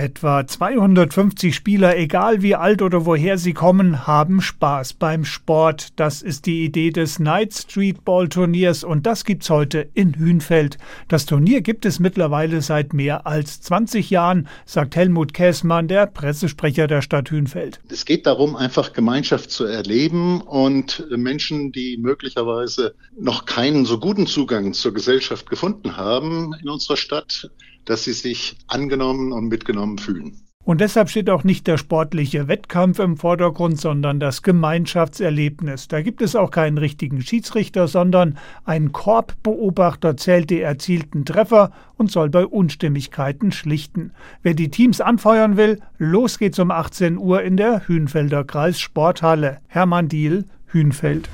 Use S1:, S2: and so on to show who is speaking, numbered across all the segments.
S1: Etwa 250 Spieler, egal wie alt oder woher sie kommen, haben Spaß beim Sport. Das ist die Idee des Night Street Ball Turniers und das gibt's heute in Hünfeld. Das Turnier gibt es mittlerweile seit mehr als 20 Jahren, sagt Helmut Käßmann, der Pressesprecher der Stadt Hünfeld.
S2: Es geht darum, einfach Gemeinschaft zu erleben und Menschen, die möglicherweise noch keinen so guten Zugang zur Gesellschaft gefunden haben in unserer Stadt, dass sie sich angenommen und mitgenommen fühlen.
S1: Und deshalb steht auch nicht der sportliche Wettkampf im Vordergrund, sondern das Gemeinschaftserlebnis. Da gibt es auch keinen richtigen Schiedsrichter, sondern ein Korbbeobachter zählt die erzielten Treffer und soll bei Unstimmigkeiten schlichten. Wer die Teams anfeuern will, los geht's um 18 Uhr in der Hünfelder Kreissporthalle. Hermann Diel, Hünfeld.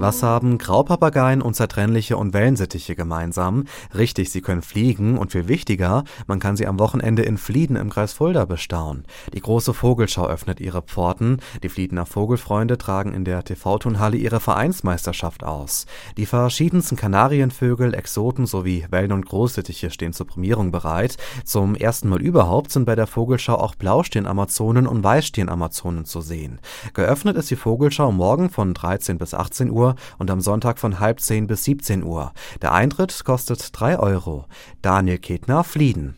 S3: Was haben Graupapageien, unzertrennliche und Wellensittiche gemeinsam? Richtig, sie können fliegen und viel wichtiger, man kann sie am Wochenende in Flieden im Kreis Fulda bestaunen. Die große Vogelschau öffnet ihre Pforten. Die Fliedener Vogelfreunde tragen in der TV-Turnhalle ihre Vereinsmeisterschaft aus. Die verschiedensten Kanarienvögel, Exoten sowie Wellen- und Großsittiche stehen zur Prämierung bereit. Zum ersten Mal überhaupt sind bei der Vogelschau auch Blaustirn-Amazonen und Weißstirn-Amazonen zu sehen. Geöffnet ist die Vogelschau morgen von 13 bis 18 Uhr und am Sonntag von halb zehn bis 17 Uhr. Der Eintritt kostet 3 Euro. Daniel Ketner, Flieden.